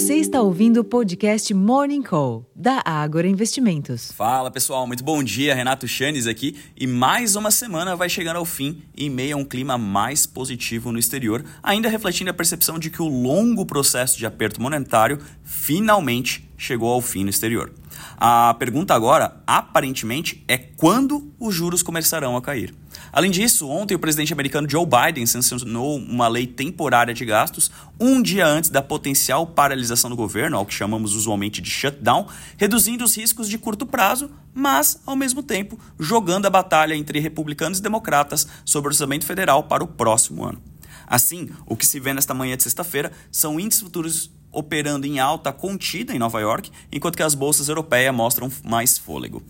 Você está ouvindo o podcast Morning Call, da Ágora Investimentos. Fala pessoal, muito bom dia. Renato Chanes aqui. E mais uma semana vai chegando ao fim em meio a um clima mais positivo no exterior, ainda refletindo a percepção de que o longo processo de aperto monetário finalmente chegou ao fim no exterior. A pergunta agora, aparentemente, é quando os juros começarão a cair. Além disso, ontem o presidente americano Joe Biden sancionou uma lei temporária de gastos um dia antes da potencial paralisação do governo, ao que chamamos usualmente de shutdown, reduzindo os riscos de curto prazo, mas, ao mesmo tempo, jogando a batalha entre republicanos e democratas sobre o orçamento federal para o próximo ano. Assim, o que se vê nesta manhã de sexta-feira são índices futuros operando em alta contida em Nova York, enquanto que as bolsas europeias mostram mais fôlego.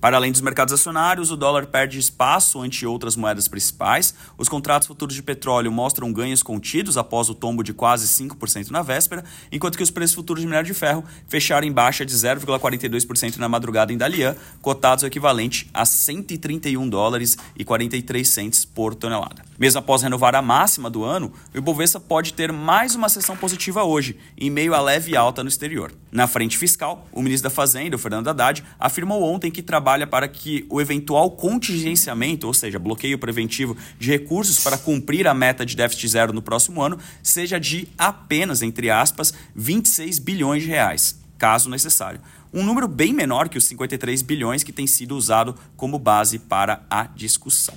Para além dos mercados acionários, o dólar perde espaço ante outras moedas principais. Os contratos futuros de petróleo mostram ganhos contidos após o tombo de quase 5% na véspera, enquanto que os preços futuros de minério de ferro fecharam em baixa de 0,42% na madrugada em Dalian, cotados o equivalente a 131 dólares e 43 centes por tonelada. Mesmo após renovar a máxima do ano, o Ibovespa pode ter mais uma sessão positiva hoje, em meio à leve alta no exterior. Na frente fiscal, o ministro da Fazenda, o Fernando Haddad, afirmou ontem que trabalha para que o eventual contingenciamento, ou seja, bloqueio preventivo de recursos para cumprir a meta de déficit zero no próximo ano, seja de apenas, entre aspas, 26 bilhões de reais, caso necessário. Um número bem menor que os 53 bilhões que tem sido usado como base para a discussão.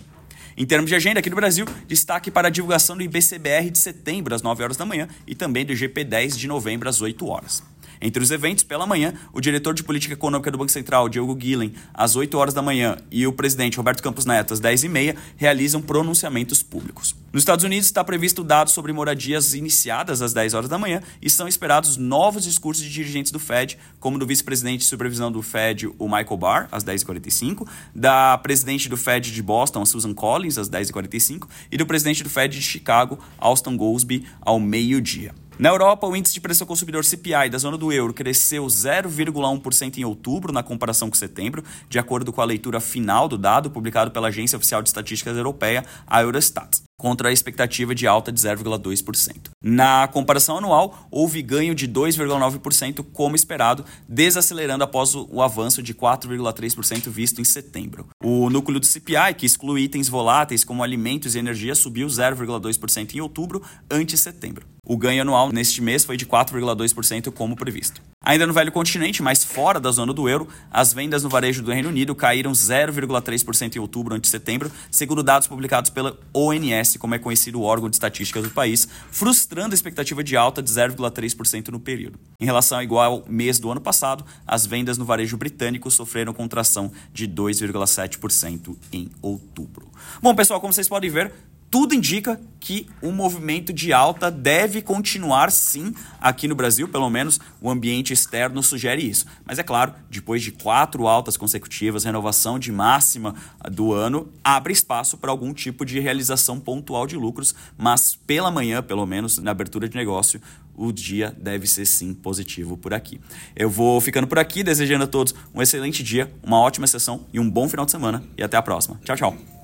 Em termos de agenda, aqui no Brasil, destaque para a divulgação do IBCBR de setembro às 9 horas da manhã e também do GP10 de novembro às 8 horas. Entre os eventos, pela manhã, o diretor de política econômica do Banco Central, Diogo Guilhem, às 8 horas da manhã, e o presidente Roberto Campos Neto, às 10 e meia, realizam pronunciamentos públicos. Nos Estados Unidos está previsto dados sobre moradias iniciadas às 10 horas da manhã e são esperados novos discursos de dirigentes do Fed, como do vice-presidente de supervisão do Fed, o Michael Barr, às 10h45, da presidente do Fed de Boston, Susan Collins, às 10h45, e do presidente do Fed de Chicago, Austin Goolsbee, ao meio-dia. Na Europa, o índice de preço ao consumidor CPI da zona do euro cresceu 0,1% em outubro na comparação com setembro, de acordo com a leitura final do dado publicado pela Agência Oficial de Estatísticas Europeia, a Eurostat contra a expectativa de alta de 0,2%. Na comparação anual, houve ganho de 2,9% como esperado, desacelerando após o avanço de 4,3% visto em setembro. O núcleo do CPI, que exclui itens voláteis como alimentos e energia, subiu 0,2% em outubro ante setembro. O ganho anual neste mês foi de 4,2% como previsto. Ainda no velho continente, mas fora da zona do euro, as vendas no varejo do Reino Unido caíram 0,3% em outubro ante setembro, segundo dados publicados pela ONS, como é conhecido o órgão de estatística do país, frustrando a expectativa de alta de 0,3% no período. Em relação ao igual mês do ano passado, as vendas no varejo britânico sofreram contração de 2,7% em outubro. Bom, pessoal, como vocês podem ver, tudo indica que o movimento de alta deve continuar sim aqui no Brasil, pelo menos o ambiente externo sugere isso. Mas é claro, depois de quatro altas consecutivas, renovação de máxima do ano, abre espaço para algum tipo de realização pontual de lucros, mas pela manhã, pelo menos na abertura de negócio, o dia deve ser sim positivo por aqui. Eu vou ficando por aqui, desejando a todos um excelente dia, uma ótima sessão e um bom final de semana. E até a próxima. Tchau, tchau.